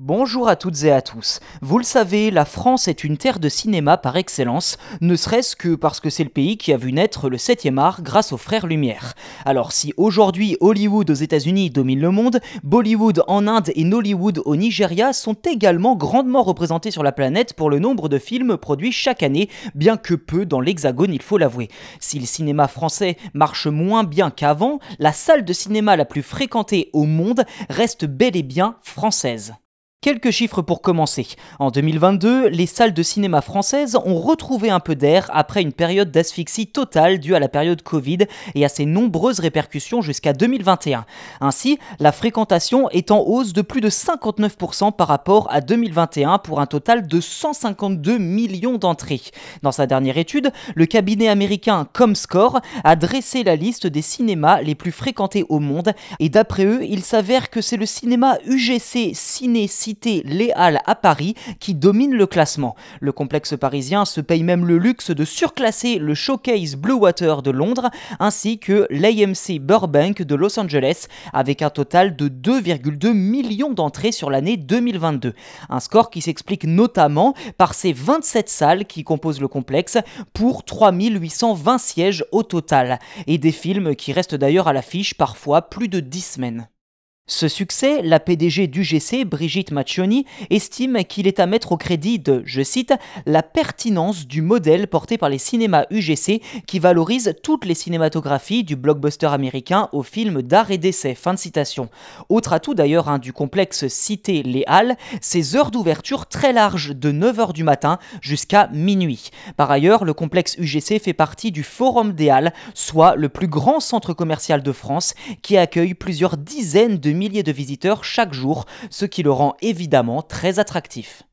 Bonjour à toutes et à tous. Vous le savez, la France est une terre de cinéma par excellence, ne serait-ce que parce que c'est le pays qui a vu naître le 7e art grâce aux frères Lumière. Alors si aujourd'hui Hollywood aux États-Unis domine le monde, Bollywood en Inde et Nollywood au Nigeria sont également grandement représentés sur la planète pour le nombre de films produits chaque année, bien que peu dans l'hexagone, il faut l'avouer. Si le cinéma français marche moins bien qu'avant, la salle de cinéma la plus fréquentée au monde reste bel et bien française. Quelques chiffres pour commencer. En 2022, les salles de cinéma françaises ont retrouvé un peu d'air après une période d'asphyxie totale due à la période Covid et à ses nombreuses répercussions jusqu'à 2021. Ainsi, la fréquentation est en hausse de plus de 59% par rapport à 2021 pour un total de 152 millions d'entrées. Dans sa dernière étude, le cabinet américain Comscore a dressé la liste des cinémas les plus fréquentés au monde et d'après eux, il s'avère que c'est le cinéma UGC Ciné les Halles à Paris qui domine le classement. Le complexe parisien se paye même le luxe de surclasser le Showcase Blue Water de Londres ainsi que l'AMC Burbank de Los Angeles avec un total de 2,2 millions d'entrées sur l'année 2022. Un score qui s'explique notamment par ces 27 salles qui composent le complexe pour 3820 sièges au total et des films qui restent d'ailleurs à l'affiche parfois plus de 10 semaines. Ce succès, la PDG d'UGC, Brigitte Maccioni, estime qu'il est à mettre au crédit de, je cite, la pertinence du modèle porté par les cinémas UGC qui valorise toutes les cinématographies du blockbuster américain au film d'art et d'essai. Fin de citation. Autre atout d'ailleurs hein, du complexe cité Les Halles, ses heures d'ouverture très larges de 9h du matin jusqu'à minuit. Par ailleurs, le complexe UGC fait partie du Forum des Halles, soit le plus grand centre commercial de France qui accueille plusieurs dizaines de milliers de visiteurs chaque jour, ce qui le rend évidemment très attractif.